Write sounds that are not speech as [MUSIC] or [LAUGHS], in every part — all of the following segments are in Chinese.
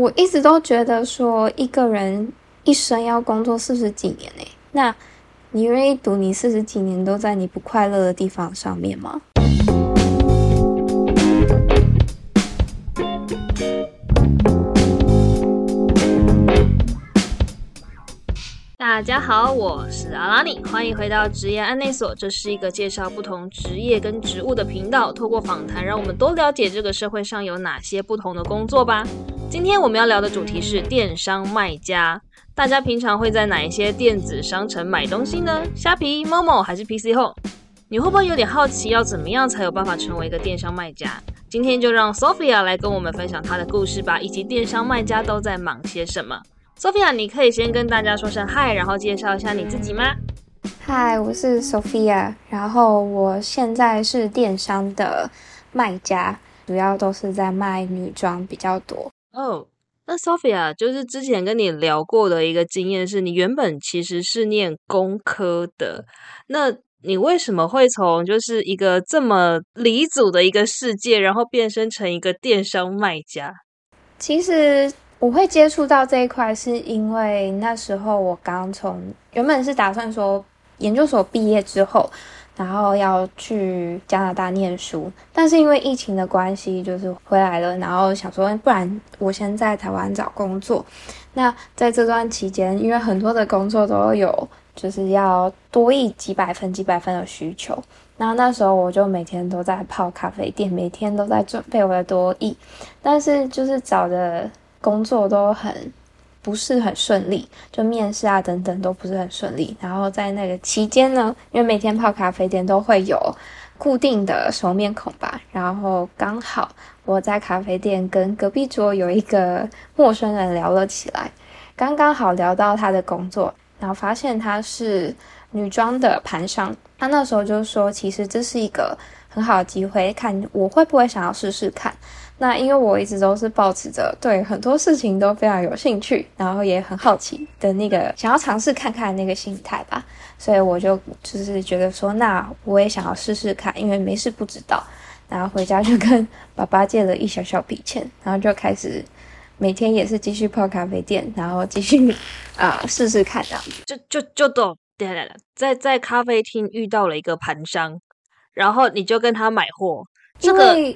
我一直都觉得说一个人一生要工作四十几年呢，那你愿意赌你四十几年都在你不快乐的地方上面吗？大家好，我是阿拉尼，欢迎回到职业安内所。这是一个介绍不同职业跟职务的频道，透过访谈，让我们多了解这个社会上有哪些不同的工作吧。今天我们要聊的主题是电商卖家。大家平常会在哪一些电子商城买东西呢？虾皮、Momo 还是 PC Home？你会不会有点好奇，要怎么样才有办法成为一个电商卖家？今天就让 Sophia 来跟我们分享她的故事吧，以及电商卖家都在忙些什么。Sophia，你可以先跟大家说声嗨，然后介绍一下你自己吗？嗨，我是 Sophia，然后我现在是电商的卖家，主要都是在卖女装比较多。哦，那 Sophia 就是之前跟你聊过的一个经验，是你原本其实是念工科的，那你为什么会从就是一个这么离组的一个世界，然后变身成一个电商卖家？其实我会接触到这一块，是因为那时候我刚从原本是打算说研究所毕业之后。然后要去加拿大念书，但是因为疫情的关系，就是回来了。然后想说，不然我先在台湾找工作。那在这段期间，因为很多的工作都有就是要多一几百分、几百分的需求。然后那时候我就每天都在泡咖啡店，每天都在准备我的多艺，但是就是找的工作都很。不是很顺利，就面试啊等等都不是很顺利。然后在那个期间呢，因为每天泡咖啡店都会有固定的熟面孔吧，然后刚好我在咖啡店跟隔壁桌有一个陌生人聊了起来，刚刚好聊到他的工作，然后发现他是女装的盘商，他那时候就说，其实这是一个很好的机会，看我会不会想要试试看。那因为我一直都是保持着对很多事情都非常有兴趣，然后也很好奇的那个想要尝试看看那个心态吧，所以我就就是觉得说，那我也想要试试看，因为没事不知道，然后回家就跟爸爸借了一小小笔钱，然后就开始每天也是继续泡咖啡店，然后继续 [LAUGHS] 啊试试看这样子，就就就都对对对，在在咖啡厅遇到了一个盘商，然后你就跟他买货，这个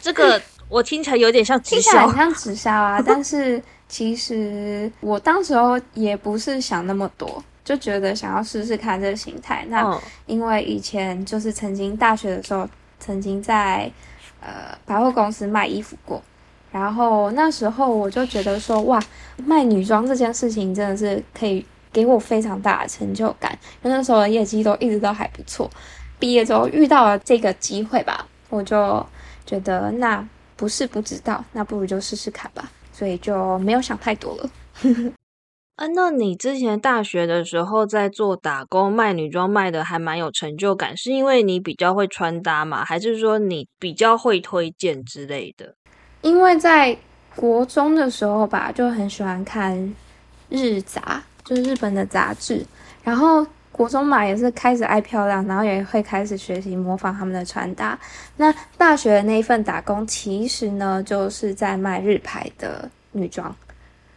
这个。我听起来有点像直销，很像直销啊！[LAUGHS] 但是其实我当时候也不是想那么多，就觉得想要试试看这个形态。那因为以前就是曾经大学的时候，曾经在呃百货公司卖衣服过，然后那时候我就觉得说，哇，卖女装这件事情真的是可以给我非常大的成就感，因为那时候的业绩都一直都还不错。毕业之后遇到了这个机会吧，我就觉得那。不是不知道，那不如就试试看吧。所以就没有想太多了。[LAUGHS] 啊，那你之前大学的时候在做打工卖女装，卖的还蛮有成就感，是因为你比较会穿搭吗？还是说你比较会推荐之类的？因为在国中的时候吧，就很喜欢看日杂，就是日本的杂志，然后。国中嘛也是开始爱漂亮，然后也会开始学习模仿他们的穿搭。那大学的那一份打工，其实呢就是在卖日牌的女装，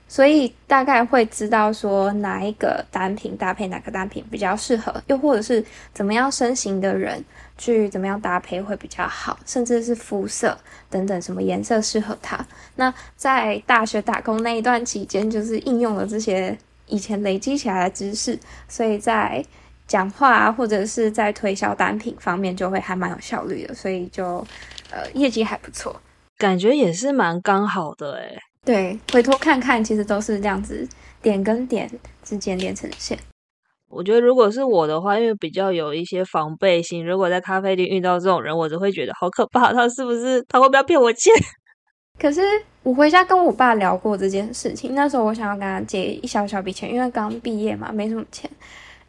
所以大概会知道说哪一个单品搭配哪个单品比较适合，又或者是怎么样身形的人去怎么样搭配会比较好，甚至是肤色等等什么颜色适合他。那在大学打工那一段期间，就是应用了这些。以前累积起来的知识，所以在讲话啊，或者是在推销单品方面，就会还蛮有效率的，所以就呃业绩还不错，感觉也是蛮刚好的诶对，回头看看，其实都是这样子，点跟点之间连成线。我觉得如果是我的话，因为比较有一些防备心，如果在咖啡店遇到这种人，我就会觉得好可怕，他是不是他会不要骗我钱？可是。我回家跟我爸聊过这件事情，那时候我想要跟他借一小小笔钱，因为刚毕业嘛，没什么钱。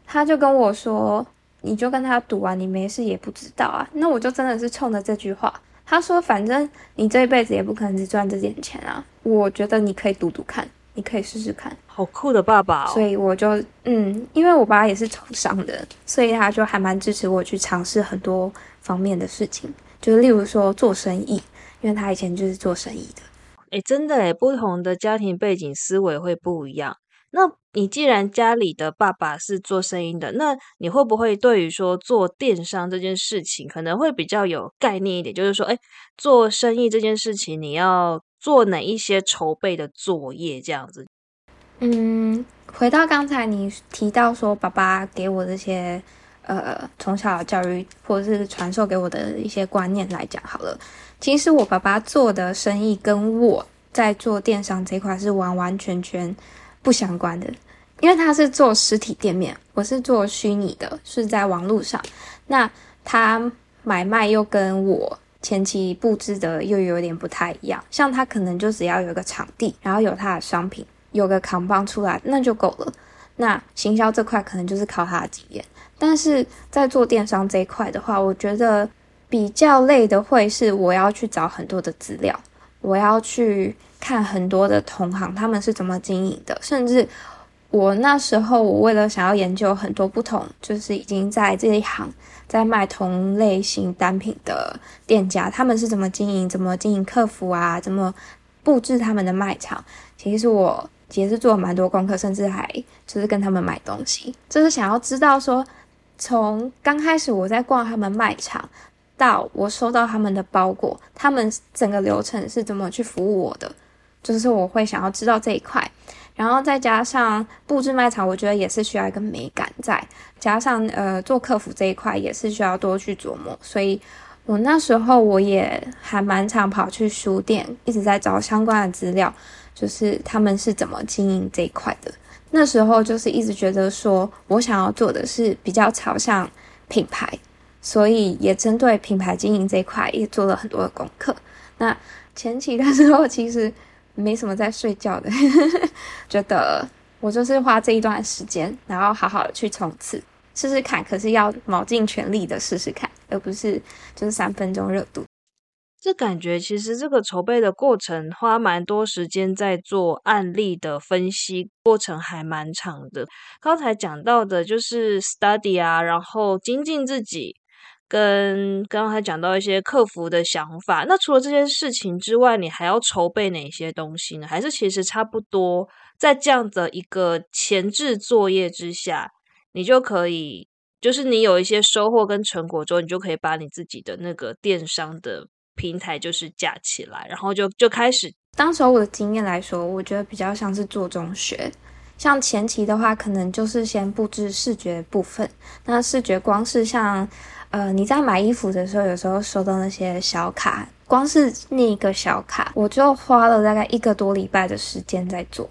他就跟我说：“你就跟他赌啊，你没事也不知道啊。”那我就真的是冲着这句话。他说：“反正你这一辈子也不可能只赚这点钱啊，我觉得你可以赌赌看，你可以试试看。”好酷的爸爸哦！所以我就嗯，因为我爸也是从商的，所以他就还蛮支持我去尝试很多方面的事情，就是例如说做生意，因为他以前就是做生意的。哎，真的哎，不同的家庭背景思维会不一样。那你既然家里的爸爸是做生意的，那你会不会对于说做电商这件事情可能会比较有概念一点？就是说，哎，做生意这件事情你要做哪一些筹备的作业这样子？嗯，回到刚才你提到说爸爸给我这些呃从小教育或者是传授给我的一些观念来讲好了，其实我爸爸做的生意跟我在做电商这块是完完全全。不相关的，因为他是做实体店面，我是做虚拟的，是在网络上。那他买卖又跟我前期布置的又有点不太一样。像他可能就只要有个场地，然后有他的商品，有个扛棒出来，那就够了。那行销这块可能就是靠他的经验。但是在做电商这一块的话，我觉得比较累的会是我要去找很多的资料，我要去。看很多的同行他们是怎么经营的，甚至我那时候我为了想要研究很多不同，就是已经在这一行在卖同类型单品的店家，他们是怎么经营，怎么经营客服啊，怎么布置他们的卖场。其实我也是做了蛮多功课，甚至还就是跟他们买东西，就是想要知道说，从刚开始我在逛他们卖场，到我收到他们的包裹，他们整个流程是怎么去服务我的。就是我会想要知道这一块，然后再加上布置卖场，我觉得也是需要一个美感在，加上呃做客服这一块也是需要多去琢磨，所以我那时候我也还蛮常跑去书店，一直在找相关的资料，就是他们是怎么经营这一块的。那时候就是一直觉得说我想要做的是比较朝向品牌，所以也针对品牌经营这一块也做了很多的功课。那前期的时候其实。没什么在睡觉的，[LAUGHS] 觉得我就是花这一段时间，然后好好的去冲刺试试看，可是要卯尽全力的试试看，而不是就是三分钟热度。这感觉其实这个筹备的过程花蛮多时间在做案例的分析，过程还蛮长的。刚才讲到的就是 study 啊，然后精进自己。跟刚才讲到一些客服的想法，那除了这件事情之外，你还要筹备哪些东西呢？还是其实差不多，在这样的一个前置作业之下，你就可以，就是你有一些收获跟成果之后，你就可以把你自己的那个电商的平台就是架起来，然后就就开始。当时候我的经验来说，我觉得比较像是做中学，像前期的话，可能就是先布置视觉部分，那视觉光是像。呃，你在买衣服的时候，有时候收到那些小卡，光是那一个小卡，我就花了大概一个多礼拜的时间在做，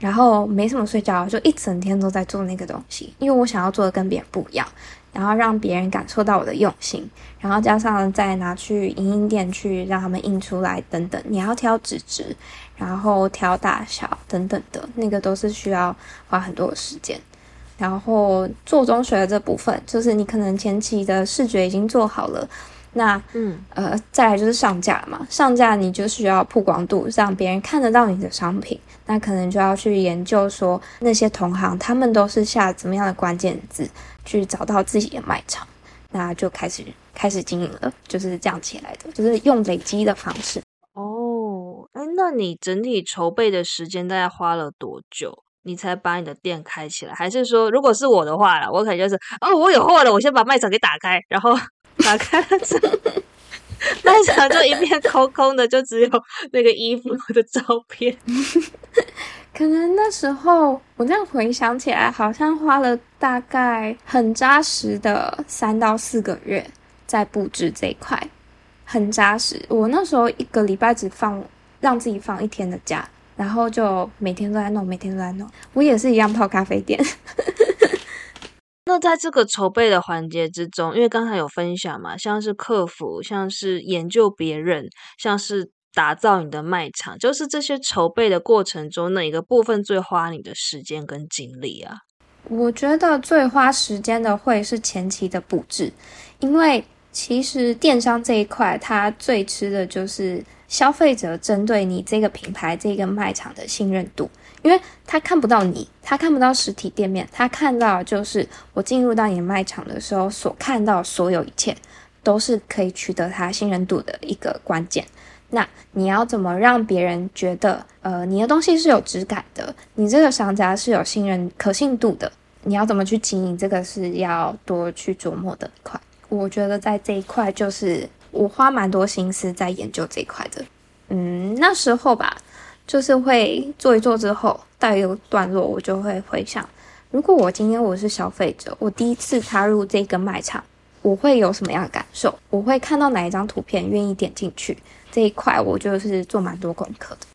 然后没什么睡觉，就一整天都在做那个东西，因为我想要做的跟别人不一样，然后让别人感受到我的用心，然后加上再拿去影印店去让他们印出来等等，你要挑纸质，然后挑大小等等的，那个都是需要花很多的时间。然后做中学的这部分，就是你可能前期的视觉已经做好了，那嗯呃，再来就是上架嘛。上架你就需要曝光度，让别人看得到你的商品。那可能就要去研究说那些同行他们都是下怎么样的关键字去找到自己的卖场，那就开始开始经营了，就是这样起来的，就是用累积的方式。哦，哎，那你整体筹备的时间大概花了多久？你才把你的店开起来，还是说，如果是我的话啦，我可能就是哦，我有货了，我先把卖场给打开，然后 [LAUGHS] 打开了之后，卖场就一片空空的，就只有那个衣服的照片。[LAUGHS] 可能那时候我这样回想起来，好像花了大概很扎实的三到四个月在布置这一块，很扎实。我那时候一个礼拜只放让自己放一天的假。然后就每天都在弄，每天都在弄。我也是一样泡咖啡店。那在这个筹备的环节之中，因为刚才有分享嘛，像是客服，像是研究别人，像是打造你的卖场，就是这些筹备的过程中，哪一个部分最花你的时间跟精力啊？我觉得最花时间的会是前期的布置，因为其实电商这一块，它最吃的就是。消费者针对你这个品牌、这个卖场的信任度，因为他看不到你，他看不到实体店面，他看到就是我进入到你卖场的时候所看到所有一切，都是可以取得他信任度的一个关键。那你要怎么让别人觉得，呃，你的东西是有质感的，你这个商家是有信任、可信度的？你要怎么去经营？这个是要多去琢磨的一块。我觉得在这一块，就是我花蛮多心思在研究这一块的。嗯，那时候吧，就是会做一做之后，到一个段落，我就会回想，如果我今天我是消费者，我第一次踏入这个卖场，我会有什么样的感受？我会看到哪一张图片，愿意点进去？这一块我就是做蛮多功课的。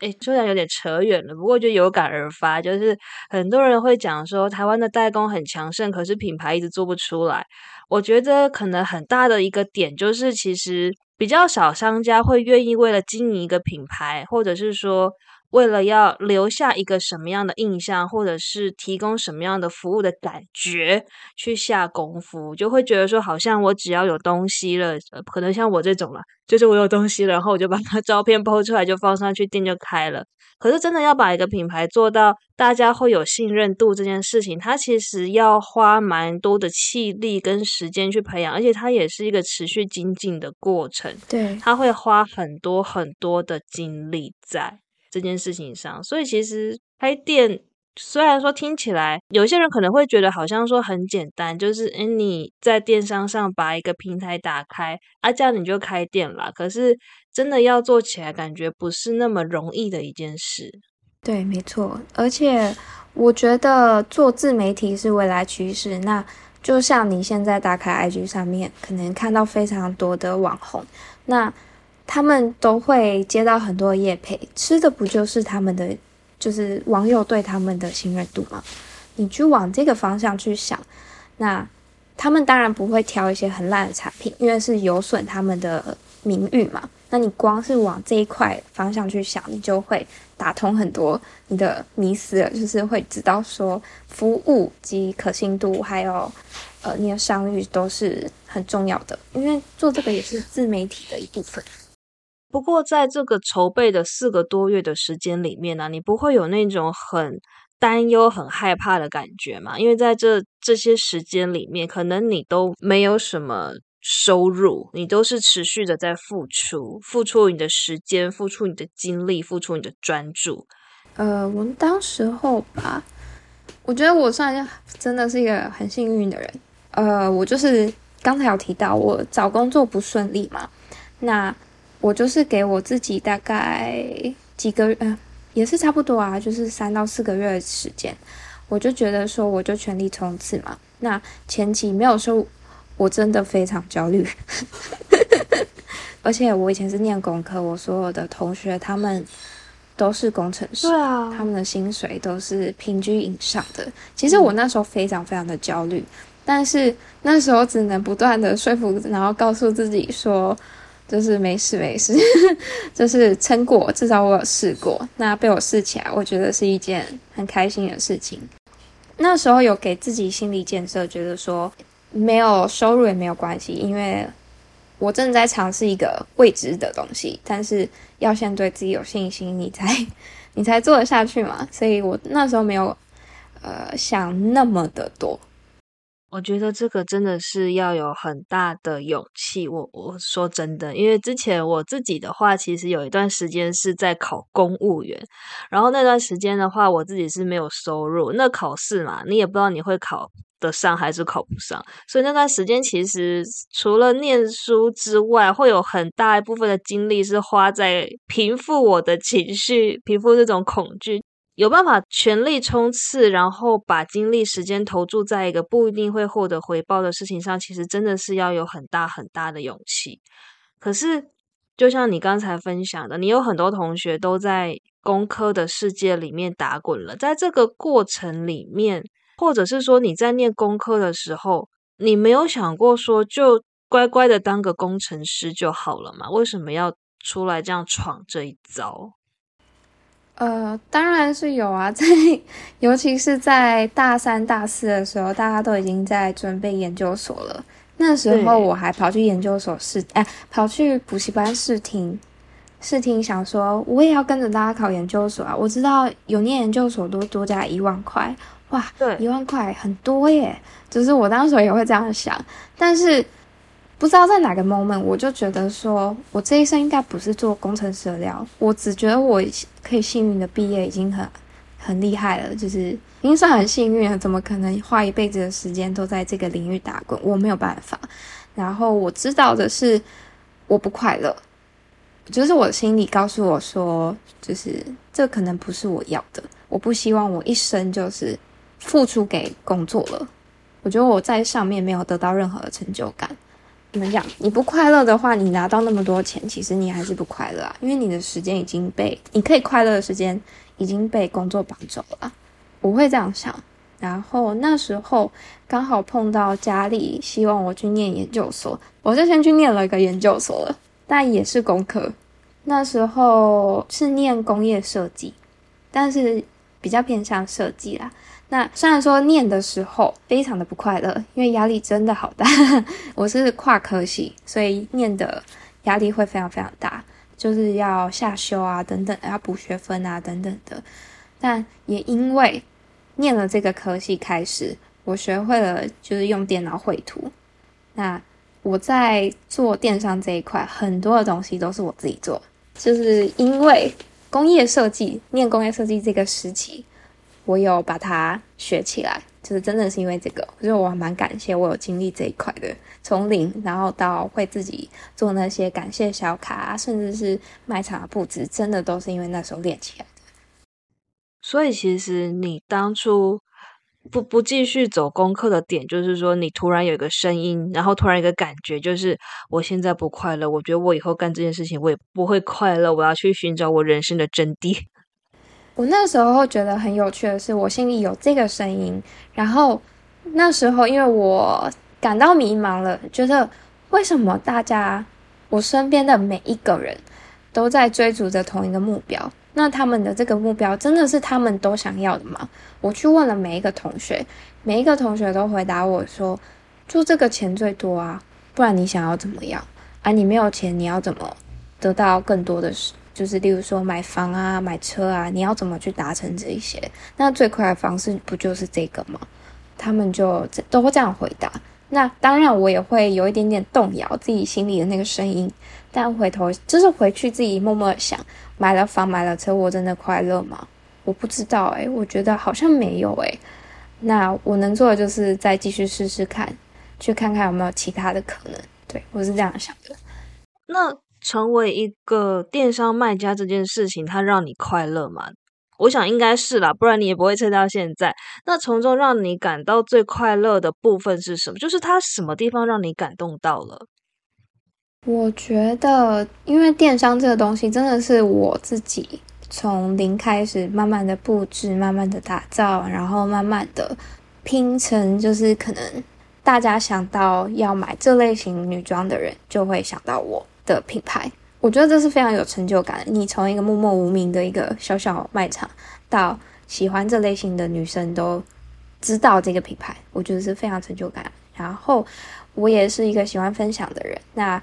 哎，虽然有点扯远了，不过就有感而发，就是很多人会讲说，台湾的代工很强盛，可是品牌一直做不出来。我觉得可能很大的一个点就是，其实比较少商家会愿意为了经营一个品牌，或者是说。为了要留下一个什么样的印象，或者是提供什么样的服务的感觉，去下功夫，就会觉得说，好像我只要有东西了，可能像我这种了，就是我有东西了，然后我就把它照片抛出来，就放上去，店就开了。可是真的要把一个品牌做到大家会有信任度这件事情，它其实要花蛮多的气力跟时间去培养，而且它也是一个持续精进的过程。对，它会花很多很多的精力在。这件事情上，所以其实开店虽然说听起来有些人可能会觉得好像说很简单，就是诶你在电商上把一个平台打开，啊这样你就开店了。可是真的要做起来，感觉不是那么容易的一件事。对，没错。而且我觉得做自媒体是未来趋势。那就像你现在打开 IG 上面，可能看到非常多的网红，那。他们都会接到很多业配，吃的不就是他们的，就是网友对他们的信任度吗？你去往这个方向去想，那他们当然不会挑一些很烂的产品，因为是有损他们的名誉嘛。那你光是往这一块方向去想，你就会打通很多你的迷思，就是会知道说服务及可信度，还有呃你的商誉都是很重要的，因为做这个也是自媒体的一部分。不过，在这个筹备的四个多月的时间里面呢，你不会有那种很担忧、很害怕的感觉嘛？因为在这这些时间里面，可能你都没有什么收入，你都是持续的在付出，付出你的时间，付出你的精力，付出你的专注。呃，我们当时候吧，我觉得我算真的是一个很幸运的人。呃，我就是刚才有提到，我找工作不顺利嘛，那。我就是给我自己大概几个月，嗯，也是差不多啊，就是三到四个月的时间，我就觉得说，我就全力冲刺嘛。那前期没有说，我真的非常焦虑，[LAUGHS] 而且我以前是念工科，我所有的同学他们都是工程师，对啊，他们的薪水都是平均以上的。其实我那时候非常非常的焦虑，但是那时候只能不断的说服，然后告诉自己说。就是没事 [LAUGHS] 没事，就是撑过，至少我有试过。那被我试起来，我觉得是一件很开心的事情。那时候有给自己心理建设，觉得说没有收入也没有关系，因为我正在尝试一个未知的东西。但是要先对自己有信心，你才 [LAUGHS] 你才做得下去嘛。所以我那时候没有呃想那么的多。我觉得这个真的是要有很大的勇气。我我说真的，因为之前我自己的话，其实有一段时间是在考公务员，然后那段时间的话，我自己是没有收入。那考试嘛，你也不知道你会考得上还是考不上，所以那段时间其实除了念书之外，会有很大一部分的精力是花在平复我的情绪，平复这种恐惧。有办法全力冲刺，然后把精力、时间投注在一个不一定会获得回报的事情上，其实真的是要有很大很大的勇气。可是，就像你刚才分享的，你有很多同学都在工科的世界里面打滚了，在这个过程里面，或者是说你在念工科的时候，你没有想过说就乖乖的当个工程师就好了嘛？为什么要出来这样闯这一遭？呃，当然是有啊，[LAUGHS] 在尤其是在大三、大四的时候，大家都已经在准备研究所了。那时候我还跑去研究所试，哎，跑去补习班试听，试听，想说我也要跟着大家考研究所啊。我知道有念研究所都多加一万块，哇，对，一万块很多耶。就是我当时也会这样想，但是不知道在哪个 moment，我就觉得说我这一生应该不是做工程师的料。我只觉得我可以幸运的毕业已经很很厉害了，就是已经算很幸运了。怎么可能花一辈子的时间都在这个领域打滚？我没有办法。然后我知道的是，我不快乐，就是我心里告诉我说，就是这可能不是我要的。我不希望我一生就是付出给工作了。我觉得我在上面没有得到任何的成就感。怎么讲？你不快乐的话，你拿到那么多钱，其实你还是不快乐啊，因为你的时间已经被你可以快乐的时间已经被工作绑走了。我会这样想。然后那时候刚好碰到家里希望我去念研究所，我就先去念了一个研究所了，但也是工科。那时候是念工业设计，但是比较偏向设计啦。那虽然说念的时候非常的不快乐，因为压力真的好大。[LAUGHS] 我是跨科系，所以念的压力会非常非常大，就是要下修啊等等，要补学分啊等等的。但也因为念了这个科系开始，我学会了就是用电脑绘图。那我在做电商这一块，很多的东西都是我自己做，就是因为工业设计，念工业设计这个时期，我有把它学起来，就是真的是因为这个，所以我蛮感谢我有经历这一块的，从零然后到会自己做那些感谢小卡，甚至是卖场的布置，真的都是因为那时候练起来的。所以，其实你当初不不继续走功课的点，就是说你突然有一个声音，然后突然一个感觉，就是我现在不快乐，我觉得我以后干这件事情我也不会快乐，我要去寻找我人生的真谛。我那时候觉得很有趣的是，我心里有这个声音，然后那时候因为我感到迷茫了，觉得为什么大家我身边的每一个人都在追逐着同一个目标。那他们的这个目标真的是他们都想要的吗？我去问了每一个同学，每一个同学都回答我说：“就这个钱最多啊，不然你想要怎么样？啊，你没有钱，你要怎么得到更多的？就是例如说买房啊、买车啊，你要怎么去达成这一些？那最快的方式不就是这个吗？”他们就都会这样回答。那当然，我也会有一点点动摇自己心里的那个声音，但回头就是回去自己默默想。买了房，买了车，我真的快乐吗？我不知道诶，我觉得好像没有诶。那我能做的就是再继续试试看，去看看有没有其他的可能。对我是这样想的。那成为一个电商卖家这件事情，它让你快乐吗？我想应该是啦，不然你也不会撑到现在。那从中让你感到最快乐的部分是什么？就是它什么地方让你感动到了？我觉得，因为电商这个东西真的是我自己从零开始，慢慢的布置，慢慢的打造，然后慢慢的拼成，就是可能大家想到要买这类型女装的人，就会想到我的品牌。我觉得这是非常有成就感。你从一个默默无名的一个小小卖场，到喜欢这类型的女生都知道这个品牌，我觉得是非常成就感。然后我也是一个喜欢分享的人，那。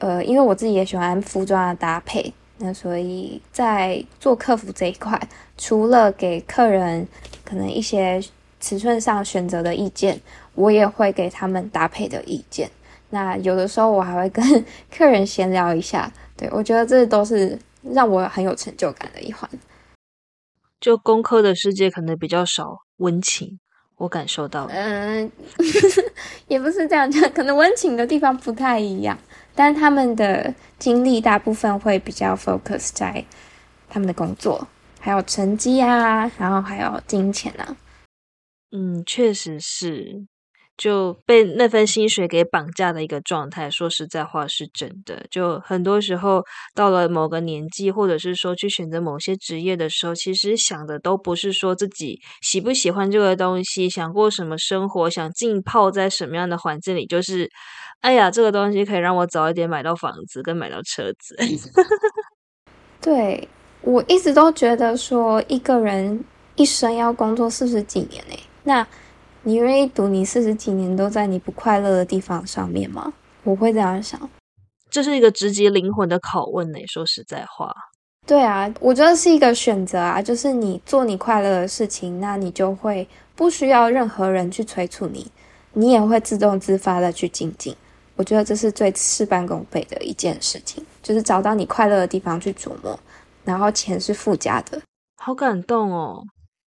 呃，因为我自己也喜欢服装的搭配，那所以在做客服这一块，除了给客人可能一些尺寸上选择的意见，我也会给他们搭配的意见。那有的时候我还会跟 [LAUGHS] 客人闲聊一下，对我觉得这都是让我很有成就感的一环。就工科的世界可能比较少温情，我感受到。嗯，[LAUGHS] 也不是这样讲，可能温情的地方不太一样。但他们的精力大部分会比较 focus 在他们的工作，还有成绩啊，然后还有金钱啊。嗯，确实是，就被那份薪水给绑架的一个状态。说实在话，是真的。就很多时候到了某个年纪，或者是说去选择某些职业的时候，其实想的都不是说自己喜不喜欢这个东西，想过什么生活，想浸泡在什么样的环境里，就是。哎呀，这个东西可以让我早一点买到房子跟买到车子。[LAUGHS] 对我一直都觉得说，一个人一生要工作四十几年诶，那你愿意赌你四十几年都在你不快乐的地方上面吗？我会这样想，这是一个直击灵魂的拷问呢。说实在话，对啊，我觉得是一个选择啊，就是你做你快乐的事情，那你就会不需要任何人去催促你，你也会自动自发的去精进。我觉得这是最事半功倍的一件事情，就是找到你快乐的地方去琢磨，然后钱是附加的。好感动哦，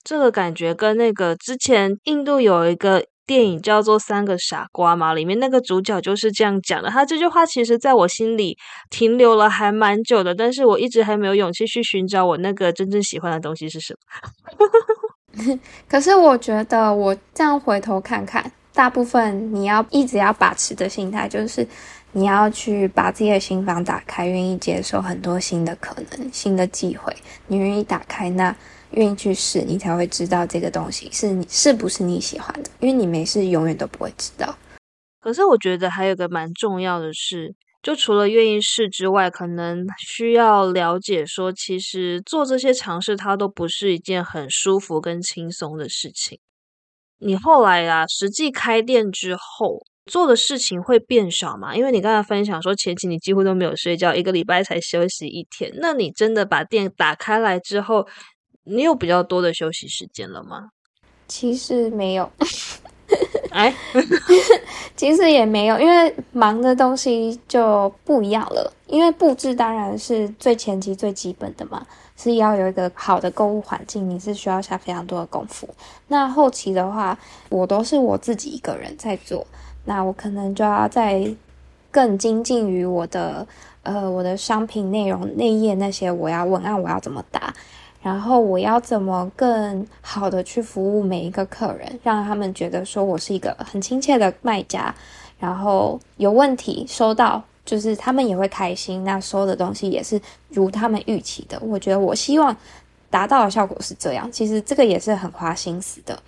这个感觉跟那个之前印度有一个电影叫做《三个傻瓜》嘛，里面那个主角就是这样讲的。他这句话其实在我心里停留了还蛮久的，但是我一直还没有勇气去寻找我那个真正喜欢的东西是什么。[LAUGHS] 可是我觉得我这样回头看看。大部分你要一直要把持的心态，就是你要去把自己的心房打开，愿意接受很多新的可能、新的机会。你愿意打开，那愿意去试，你才会知道这个东西是你是不是你喜欢的。因为你没试，永远都不会知道。可是我觉得还有个蛮重要的是，就除了愿意试之外，可能需要了解说，其实做这些尝试，它都不是一件很舒服跟轻松的事情。你后来啊，实际开店之后做的事情会变少吗？因为你刚才分享说前期你几乎都没有睡觉，一个礼拜才休息一天。那你真的把店打开来之后，你有比较多的休息时间了吗？其实没有 [LAUGHS] [LAUGHS] 哎，[LAUGHS] 其实也没有，因为忙的东西就不一样了。因为布置当然是最前期最基本的嘛。是要有一个好的购物环境，你是需要下非常多的功夫。那后期的话，我都是我自己一个人在做，那我可能就要在更精进于我的呃我的商品内容内页那些，我要文案我要怎么打，然后我要怎么更好的去服务每一个客人，让他们觉得说我是一个很亲切的卖家，然后有问题收到。就是他们也会开心，那收的东西也是如他们预期的。我觉得我希望达到的效果是这样，其实这个也是很花心思的。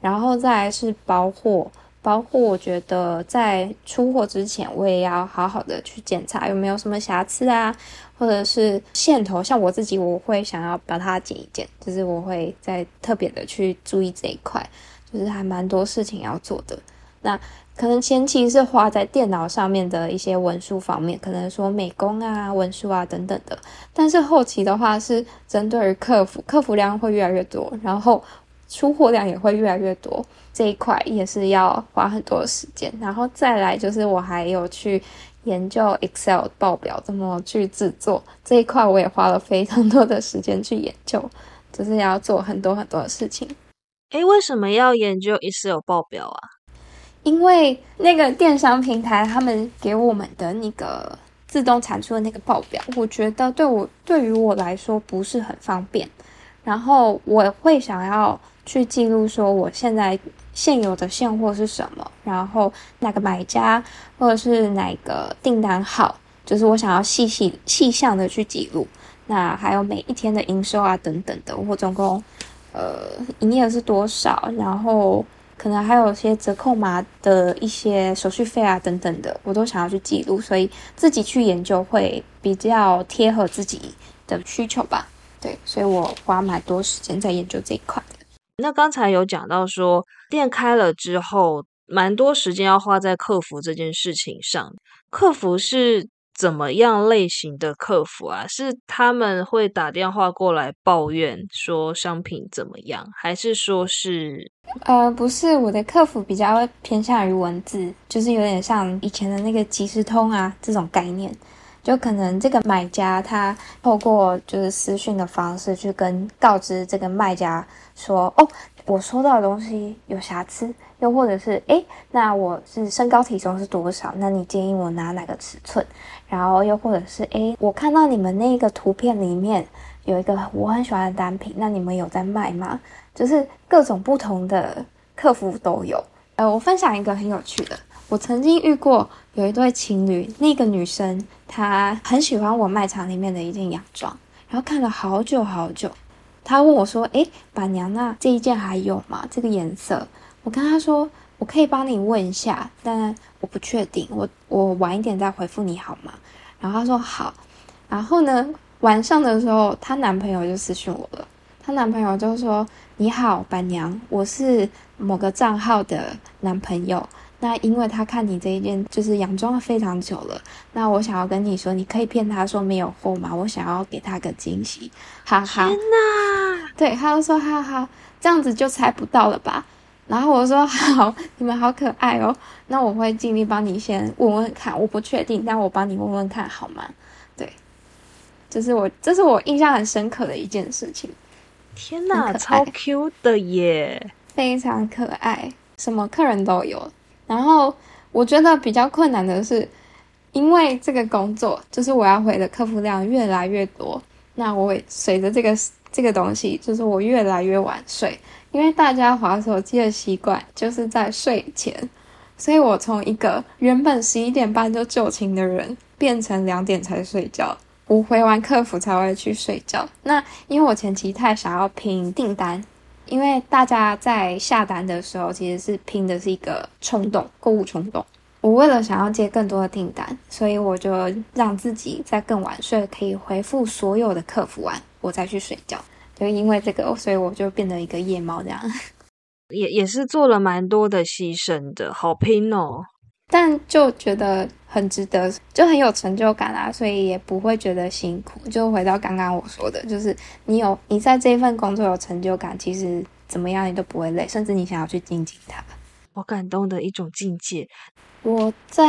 然后再是包货，包括我觉得在出货之前，我也要好好的去检查有没有什么瑕疵啊，或者是线头，像我自己我会想要把它剪一剪，就是我会再特别的去注意这一块，就是还蛮多事情要做的。那。可能前期是花在电脑上面的一些文书方面，可能说美工啊、文书啊等等的。但是后期的话是针对于客服，客服量会越来越多，然后出货量也会越来越多，这一块也是要花很多的时间。然后再来就是我还有去研究 Excel 报表怎么去制作，这一块我也花了非常多的时间去研究，就是要做很多很多的事情。诶，为什么要研究 Excel 报表啊？因为那个电商平台，他们给我们的那个自动产出的那个报表，我觉得对我对于我来说不是很方便。然后我会想要去记录说我现在现有的现货是什么，然后哪个买家或者是哪个订单号，就是我想要细细细项的去记录。那还有每一天的营收啊等等的，我总共呃营业额是多少，然后。可能还有些折扣码的一些手续费啊等等的，我都想要去记录，所以自己去研究会比较贴合自己的需求吧。对，所以我花蛮多时间在研究这一块的。那刚才有讲到说，店开了之后，蛮多时间要花在客服这件事情上。客服是。怎么样类型的客服啊？是他们会打电话过来抱怨说商品怎么样，还是说是？呃，不是，我的客服比较偏向于文字，就是有点像以前的那个即时通啊这种概念，就可能这个买家他透过就是私讯的方式去跟告知这个卖家说，哦，我收到的东西有瑕疵，又或者是诶，那我是身高体重是多少？那你建议我拿哪个尺寸？然后又或者是诶，我看到你们那个图片里面有一个我很喜欢的单品，那你们有在卖吗？就是各种不同的客服都有。呃，我分享一个很有趣的，我曾经遇过有一对情侣，那个女生她很喜欢我卖场里面的一件洋装，然后看了好久好久，她问我说：“诶，板娘那这一件还有吗？这个颜色？”我跟她说。我可以帮你问一下，但我不确定，我我晚一点再回复你好吗？然后她说好。然后呢，晚上的时候，她男朋友就私讯我了。她男朋友就说：“你好，板娘，我是某个账号的男朋友。那因为他看你这一件就是洋装非常久了，那我想要跟你说，你可以骗他说没有货吗？我想要给他个惊喜，哈哈。天哪！对，他就说哈哈，这样子就猜不到了吧？”然后我说好，你们好可爱哦。那我会尽力帮你先问问看，我不确定，但我帮你问问看好吗？对，这是我这是我印象很深刻的一件事情。天哪，超 Q 的耶，非常可爱，什么客人都有。然后我觉得比较困难的是，因为这个工作就是我要回的客服量越来越多，那我会随着这个这个东西，就是我越来越晚睡。因为大家划手机的习惯就是在睡前，所以我从一个原本十一点半就就寝的人，变成两点才睡觉。我回完客服才会去睡觉。那因为我前期太想要拼订单，因为大家在下单的时候其实是拼的是一个冲动，购物冲动。我为了想要接更多的订单，所以我就让自己在更晚睡，可以回复所有的客服完，我再去睡觉。就因为这个，所以我就变得一个夜猫这样，也也是做了蛮多的牺牲的，好拼哦。但就觉得很值得，就很有成就感啊，所以也不会觉得辛苦。就回到刚刚我说的，就是你有你在这一份工作有成就感，其实怎么样你都不会累，甚至你想要去精进它。我感动的一种境界。我在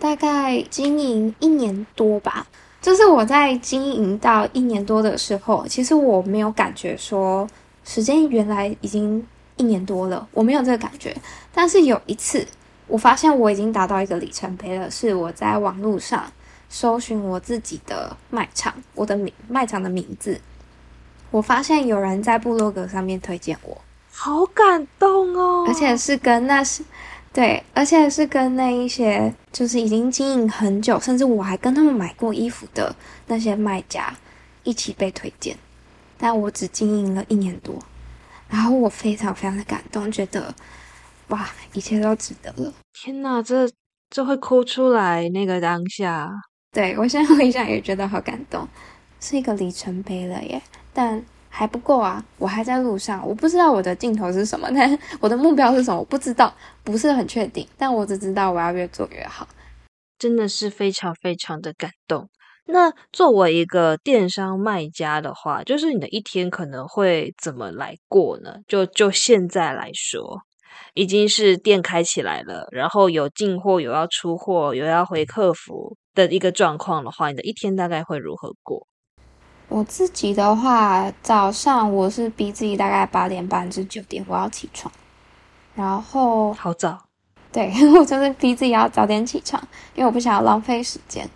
大概经营一年多吧。就是我在经营到一年多的时候，其实我没有感觉说时间原来已经一年多了，我没有这个感觉。但是有一次，我发现我已经达到一个里程碑了，是我在网络上搜寻我自己的卖场，我的名卖场的名字，我发现有人在部落格上面推荐我，好感动哦，而且是跟那是。对，而且是跟那一些就是已经经营很久，甚至我还跟他们买过衣服的那些卖家一起被推荐，但我只经营了一年多，然后我非常非常的感动，觉得哇，一切都值得了！天哪，这这会哭出来那个当下，对我现在回想也觉得好感动，是一个里程碑了耶，但。还不够啊！我还在路上，我不知道我的镜头是什么，但我的目标是什么，我不知道，不是很确定。但我只知道我要越做越好，真的是非常非常的感动。那作为一个电商卖家的话，就是你的一天可能会怎么来过呢？就就现在来说，已经是店开起来了，然后有进货，有要出货，有要回客服的一个状况的话，你的一天大概会如何过？我自己的话，早上我是逼自己大概八点半至九点我要起床，然后好早，对 [LAUGHS] 我就是逼自己要早点起床，因为我不想要浪费时间。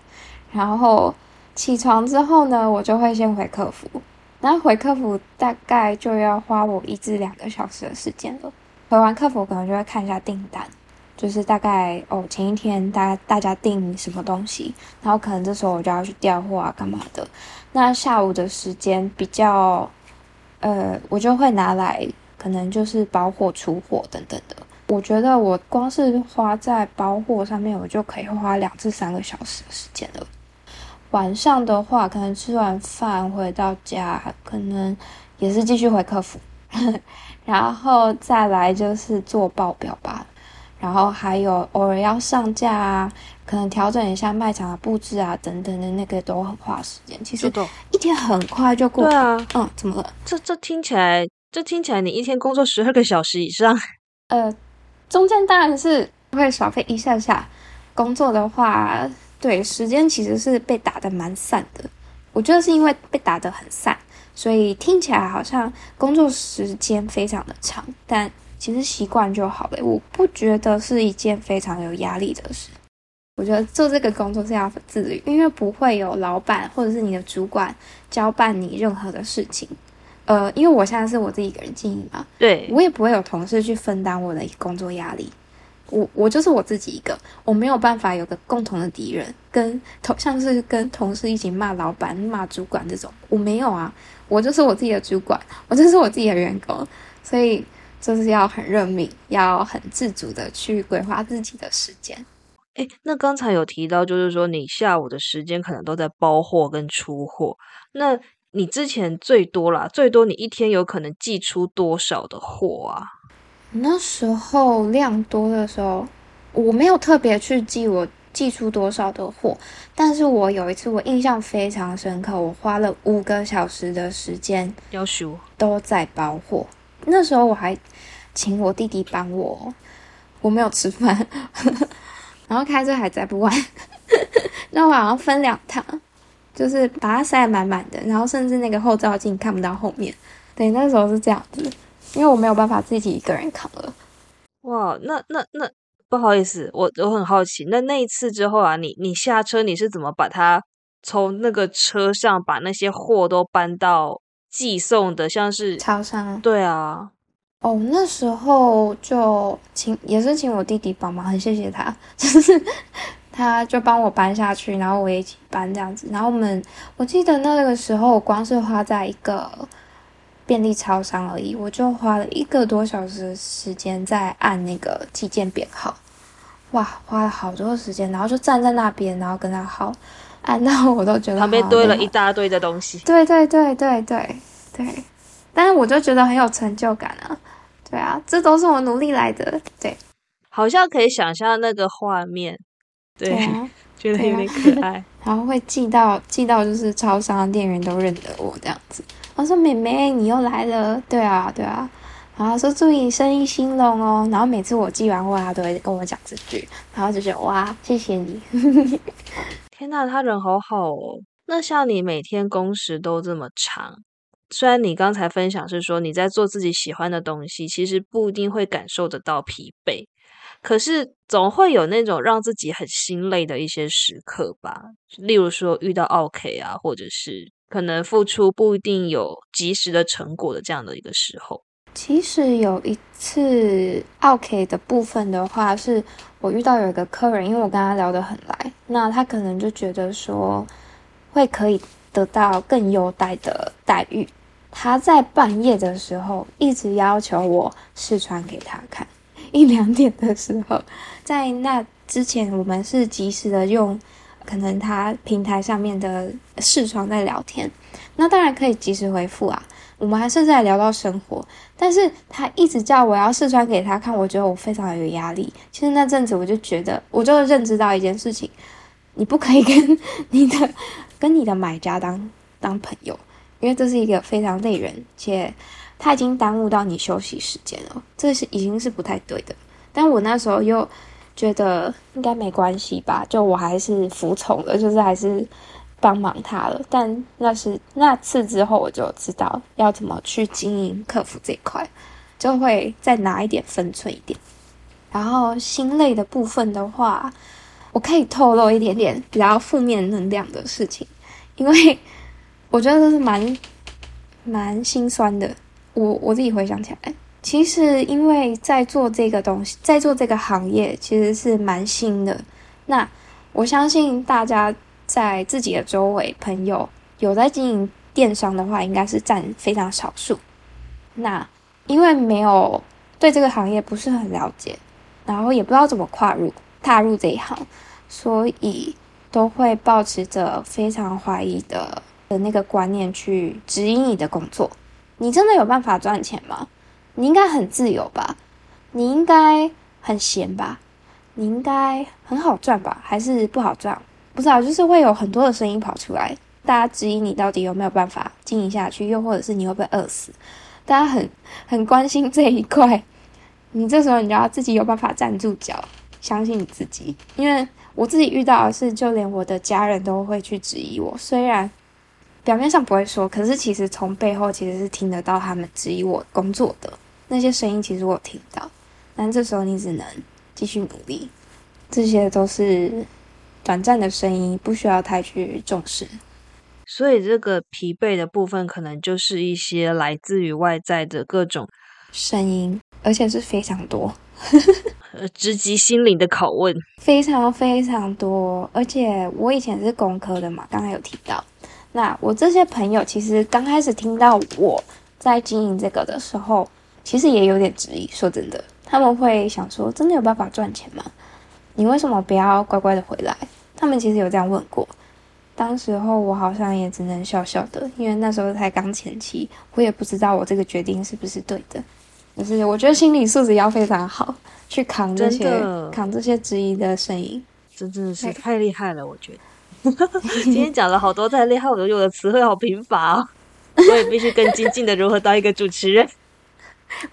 然后起床之后呢，我就会先回客服，然后回客服大概就要花我一至两个小时的时间了。回完客服可能就会看一下订单。就是大概哦，前一天大家大家订什么东西，然后可能这时候我就要去调货啊，干嘛的。那下午的时间比较，呃，我就会拿来，可能就是包货、出货等等的。我觉得我光是花在包货上面，我就可以花两至三个小时的时间了。晚上的话，可能吃完饭回到家，可能也是继续回客服，然后再来就是做报表吧。然后还有偶尔要上架啊，可能调整一下卖场的布置啊，等等的那个都很花时间。其实一天很快就过。对啊，嗯，怎么了？这这听起来，这听起来你一天工作十二个小时以上。呃，中间当然是会耍费一下下。工作的话，对时间其实是被打的蛮散的。我觉得是因为被打的很散，所以听起来好像工作时间非常的长，但。其实习惯就好了，我不觉得是一件非常有压力的事。我觉得做这个工作是要自律，因为不会有老板或者是你的主管交办你任何的事情。呃，因为我现在是我自己一个人经营嘛，对我也不会有同事去分担我的工作压力。我我就是我自己一个，我没有办法有个共同的敌人，跟同像是跟同事一起骂老板、骂主管这种，我没有啊。我就是我自己的主管，我就是我自己的员工，所以。就是要很认命，要很自主的去规划自己的时间。哎，那刚才有提到，就是说你下午的时间可能都在包货跟出货。那你之前最多啦，最多你一天有可能寄出多少的货啊？那时候量多的时候，我没有特别去记我寄出多少的货，但是我有一次我印象非常深刻，我花了五个小时的时间，要求都在包货。那时候我还请我弟弟帮我，我没有吃饭，[LAUGHS] 然后开车还载不完，[LAUGHS] 那我好像分两趟，就是把它塞满满的，然后甚至那个后照镜看不到后面。对，那时候是这样子，因为我没有办法自己一个人扛了。哇，那那那不好意思，我我很好奇，那那一次之后啊，你你下车你是怎么把它从那个车上把那些货都搬到寄送的，像是超商？对啊，哦，那时候就请也是请我弟弟帮忙，很谢谢他，[LAUGHS] 就是他就帮我搬下去，然后我也一起搬这样子。然后我们我记得那个时候光是花在一个。便利超商而已，我就花了一个多小时时间在按那个寄件编号，哇，花了好多时间，然后就站在那边，然后跟他耗，按到我都觉得旁边堆了一大堆的东西。对对对对对对，但是我就觉得很有成就感啊，对啊，这都是我努力来的，对，好像可以想象那个画面，对，[LAUGHS] 觉得有点可爱，[LAUGHS] 然后会寄到寄到就是超商店员都认得我这样子。我说：“妹妹，你又来了。”对啊，对啊。然后说：“祝你生意兴隆哦。”然后每次我寄完货，他都会跟我讲这句，然后就觉得哇，谢谢你。[LAUGHS] 天呐，他人好好哦。那像你每天工时都这么长，虽然你刚才分享是说你在做自己喜欢的东西，其实不一定会感受得到疲惫，可是总会有那种让自己很心累的一些时刻吧。例如说遇到 OK 啊，或者是。可能付出不一定有及时的成果的这样的一个时候，其实有一次 OK 的部分的话，是我遇到有一个客人，因为我跟他聊得很来，那他可能就觉得说会可以得到更优待的待遇，他在半夜的时候一直要求我试穿给他看，一两点的时候，在那之前我们是及时的用。可能他平台上面的视窗在聊天，那当然可以及时回复啊。我们还甚至还聊到生活，但是他一直叫我要试穿给他看，我觉得我非常有压力。其实那阵子我就觉得，我就认知到一件事情：你不可以跟你的跟你的买家当当朋友，因为这是一个非常累人，且他已经耽误到你休息时间了，这是已经是不太对的。但我那时候又。觉得应该没关系吧，就我还是服从了，就是还是帮忙他了。但那是那次之后，我就知道要怎么去经营客服这一块，就会再拿一点分寸一点。然后心累的部分的话，我可以透露一点点比较负面能量的事情，因为我觉得这是蛮蛮心酸的。我我自己回想起来。其实，因为在做这个东西，在做这个行业，其实是蛮新的。那我相信大家在自己的周围朋友有在经营电商的话，应该是占非常少数。那因为没有对这个行业不是很了解，然后也不知道怎么跨入踏入这一行，所以都会保持着非常怀疑的的那个观念去指引你的工作。你真的有办法赚钱吗？你应该很自由吧？你应该很闲吧？你应该很好赚吧？还是不好赚？不知道，就是会有很多的声音跑出来，大家质疑你到底有没有办法经营下去，又或者是你会不会饿死？大家很很关心这一块。你这时候你就要自己有办法站住脚，相信你自己。因为我自己遇到的是，就连我的家人都会去质疑我，虽然。表面上不会说，可是其实从背后其实是听得到他们质疑我工作的那些声音，其实我听到。但这时候你只能继续努力，这些都是短暂的声音，不需要太去重视。所以这个疲惫的部分，可能就是一些来自于外在的各种声音，而且是非常多，[LAUGHS] 直击心灵的拷问，非常非常多。而且我以前是工科的嘛，刚才有提到。那我这些朋友其实刚开始听到我在经营这个的时候，其实也有点质疑。说真的，他们会想说：“真的有办法赚钱吗？你为什么不要乖乖的回来？”他们其实有这样问过。当时候我好像也只能笑笑的，因为那时候才刚前期，我也不知道我这个决定是不是对的。就是我觉得心理素质要非常好，去扛这些扛这些质疑的声音，真真的是太厉害了，我觉得。[LAUGHS] 今天讲了好多太厉害，我觉得我的词汇好贫乏哦，[LAUGHS] 我也必须更精进的如何当一个主持人。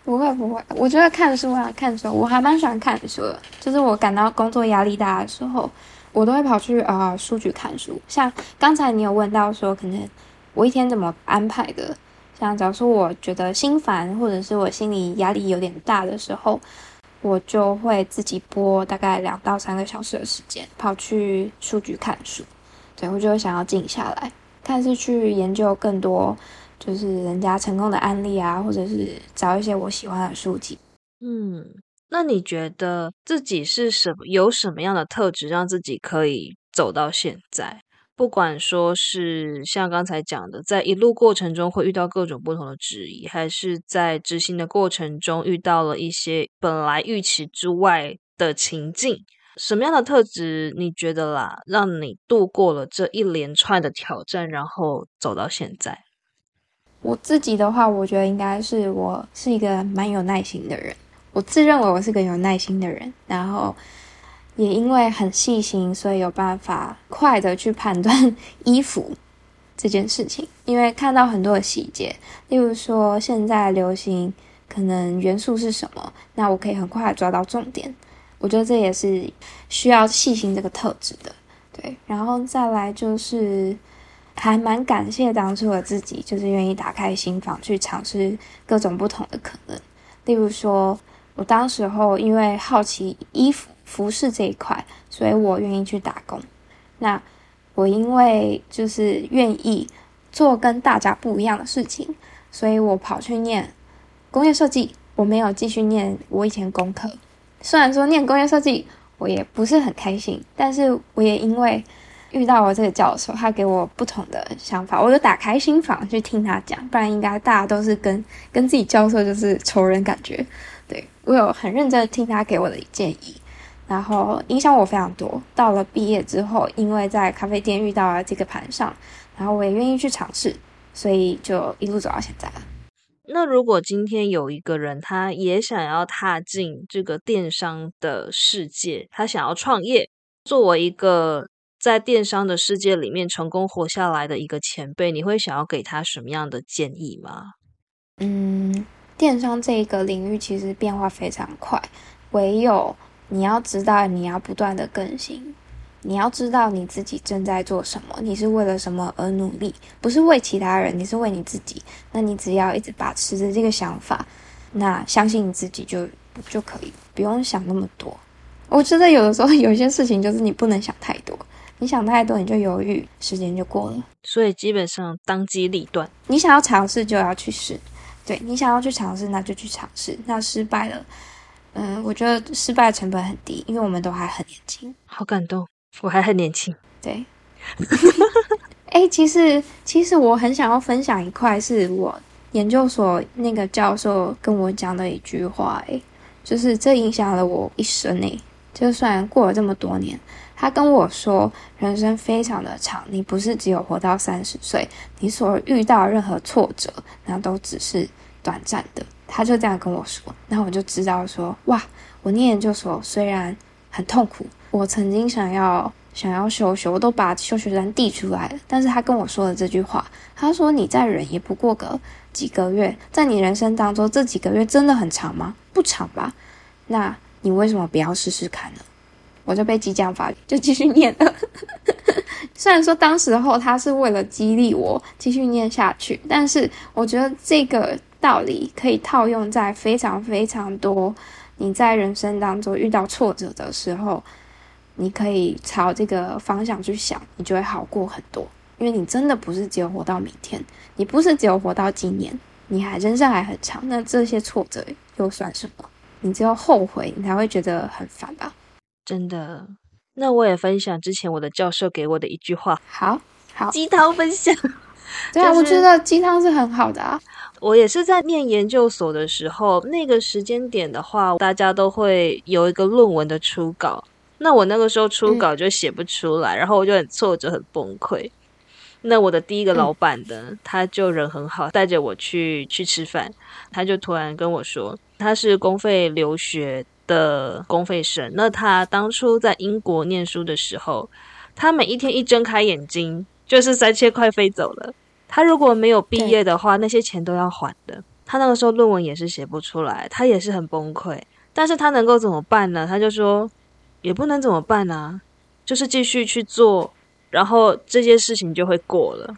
不会不会，我觉得看书啊，看书，我还蛮喜欢看书的。就是我感到工作压力大的时候，我都会跑去啊书局看书。像刚才你有问到说，可能我一天怎么安排的？像假如说我觉得心烦，或者是我心里压力有点大的时候，我就会自己播大概两到三个小时的时间，跑去书局看书。对我就会想要静下来，看是去研究更多。就是人家成功的案例啊，或者是找一些我喜欢的书籍。嗯，那你觉得自己是什么？有什么样的特质让自己可以走到现在？不管说是像刚才讲的，在一路过程中会遇到各种不同的质疑，还是在执行的过程中遇到了一些本来预期之外的情境，什么样的特质你觉得啦，让你度过了这一连串的挑战，然后走到现在？我自己的话，我觉得应该是我是一个蛮有耐心的人。我自认为我是个有耐心的人，然后也因为很细心，所以有办法快的去判断 [LAUGHS] 衣服这件事情。因为看到很多的细节，例如说现在流行可能元素是什么，那我可以很快抓到重点。我觉得这也是需要细心这个特质的。对，然后再来就是。还蛮感谢当初的自己，就是愿意打开心房去尝试各种不同的可能。例如说，我当时候因为好奇衣服服饰这一块，所以我愿意去打工。那我因为就是愿意做跟大家不一样的事情，所以我跑去念工业设计。我没有继续念我以前功课，虽然说念工业设计我也不是很开心，但是我也因为。遇到我这个教授，他给我不同的想法，我就打开心房去听他讲。不然应该大家都是跟 [LAUGHS] 跟自己教授就是仇人感觉。对我有很认真的听他给我的建议，然后影响我非常多。到了毕业之后，因为在咖啡店遇到了这个盘上，然后我也愿意去尝试，所以就一路走到现在了。那如果今天有一个人，他也想要踏进这个电商的世界，他想要创业，作为一个。在电商的世界里面成功活下来的一个前辈，你会想要给他什么样的建议吗？嗯，电商这一个领域其实变化非常快，唯有你要知道你要不断的更新，你要知道你自己正在做什么，你是为了什么而努力，不是为其他人，你是为你自己。那你只要一直把持着这个想法，那相信你自己就就可以，不用想那么多。我觉得有的时候有些事情就是你不能想太多。你想太多，你就犹豫，时间就过了。所以基本上当机立断。你想要尝试就要去试，对你想要去尝试，那就去尝试。那失败了，嗯，我觉得失败成本很低，因为我们都还很年轻。好感动，我还很年轻。对。[LAUGHS] 哎，其实其实我很想要分享一块，是我研究所那个教授跟我讲的一句话，哎，就是这影响了我一生诶。就算过了这么多年。他跟我说：“人生非常的长，你不是只有活到三十岁，你所遇到任何挫折，那都只是短暂的。”他就这样跟我说，然后我就知道说：“哇，我念研究所虽然很痛苦，我曾经想要想要休学，我都把休学单递出来了。但是他跟我说了这句话，他说：‘你再忍也不过个几个月，在你人生当中这几个月真的很长吗？不长吧？那你为什么不要试试看呢？’”我就被激将法，就继续念了。[LAUGHS] 虽然说当时候他是为了激励我继续念下去，但是我觉得这个道理可以套用在非常非常多你在人生当中遇到挫折的时候，你可以朝这个方向去想，你就会好过很多。因为你真的不是只有活到明天，你不是只有活到今年，你还人生还很长。那这些挫折又算什么？你只有后悔，你才会觉得很烦吧。真的，那我也分享之前我的教授给我的一句话。好好，鸡汤分享。[LAUGHS] 对啊，我觉得鸡汤是很好的啊。我也是在念研究所的时候，那个时间点的话，大家都会有一个论文的初稿。那我那个时候初稿就写不出来，然后我就很挫折、很崩溃。那我的第一个老板呢，他就人很好，带着我去去吃饭，他就突然跟我说，他是公费留学。的公费生，那他当初在英国念书的时候，他每一天一睁开眼睛就是三千块飞走了。他如果没有毕业的话，那些钱都要还的。他那个时候论文也是写不出来，他也是很崩溃。但是他能够怎么办呢？他就说也不能怎么办啊，就是继续去做，然后这件事情就会过了。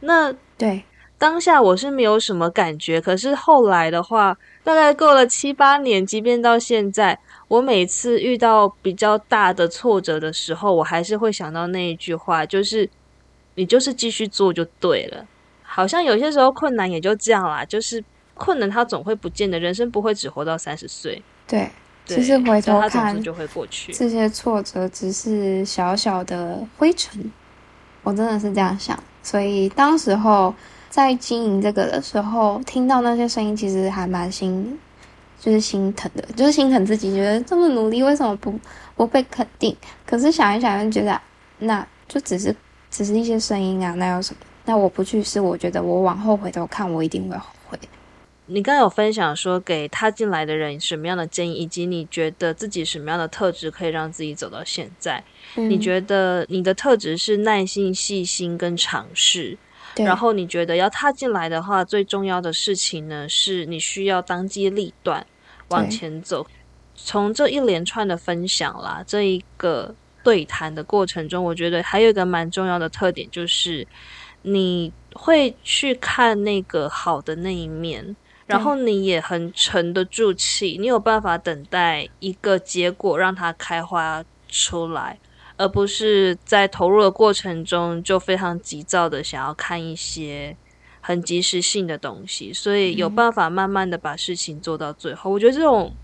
那对。当下我是没有什么感觉，可是后来的话，大概过了七八年，即便到现在，我每次遇到比较大的挫折的时候，我还是会想到那一句话，就是你就是继续做就对了。好像有些时候困难也就这样啦，就是困难它总会不见的，人生不会只活到三十岁。对，其实回头看就会过去，这些挫折只是小小的灰尘。我真的是这样想，所以当时候。在经营这个的时候，听到那些声音，其实还蛮心，就是心疼的，就是心疼自己，觉得这么努力，为什么不不被肯定？可是想一想，又觉得那就只是只是一些声音啊，那有什么？那我不去试，我觉得我往后回头看，我一定会后悔。你刚刚有分享说，给他进来的人什么样的建议，以及你觉得自己什么样的特质可以让自己走到现在？你觉得你的特质是耐心、细心跟尝试。然后你觉得要踏进来的话，最重要的事情呢，是你需要当机立断往前走。从这一连串的分享啦，这一个对谈的过程中，我觉得还有一个蛮重要的特点，就是你会去看那个好的那一面，然后你也很沉得住气，你有办法等待一个结果，让它开花出来。而不是在投入的过程中就非常急躁的想要看一些很及时性的东西，所以有办法慢慢的把事情做到最后。我觉得这种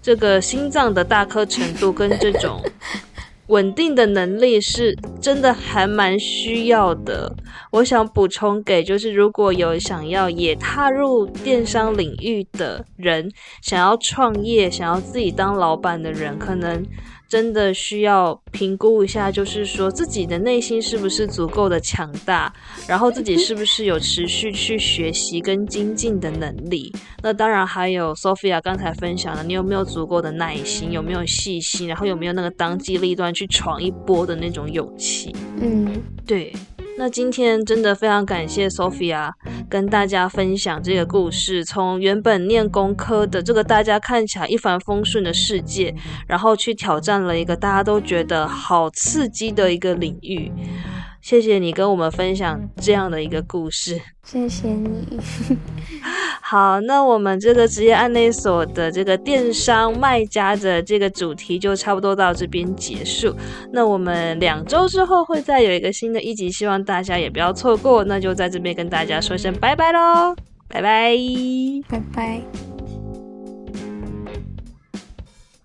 这个心脏的大颗程度跟这种稳定的能力是真的还蛮需要的。我想补充给就是如果有想要也踏入电商领域的人，想要创业、想要自己当老板的人，可能。真的需要评估一下，就是说自己的内心是不是足够的强大，然后自己是不是有持续去学习跟精进的能力。那当然还有 Sophia 刚才分享的，你有没有足够的耐心，有没有细心，然后有没有那个当机立断去闯一波的那种勇气？嗯，对。那今天真的非常感谢 Sophia 跟大家分享这个故事，从原本念工科的这个大家看起来一帆风顺的世界，然后去挑战了一个大家都觉得好刺激的一个领域。谢谢你跟我们分享这样的一个故事，谢谢你。[LAUGHS] 好，那我们这个职业案内所的这个电商卖家的这个主题就差不多到这边结束。那我们两周之后会再有一个新的一集，希望大家也不要错过。那就在这边跟大家说声拜拜喽，拜拜，拜拜。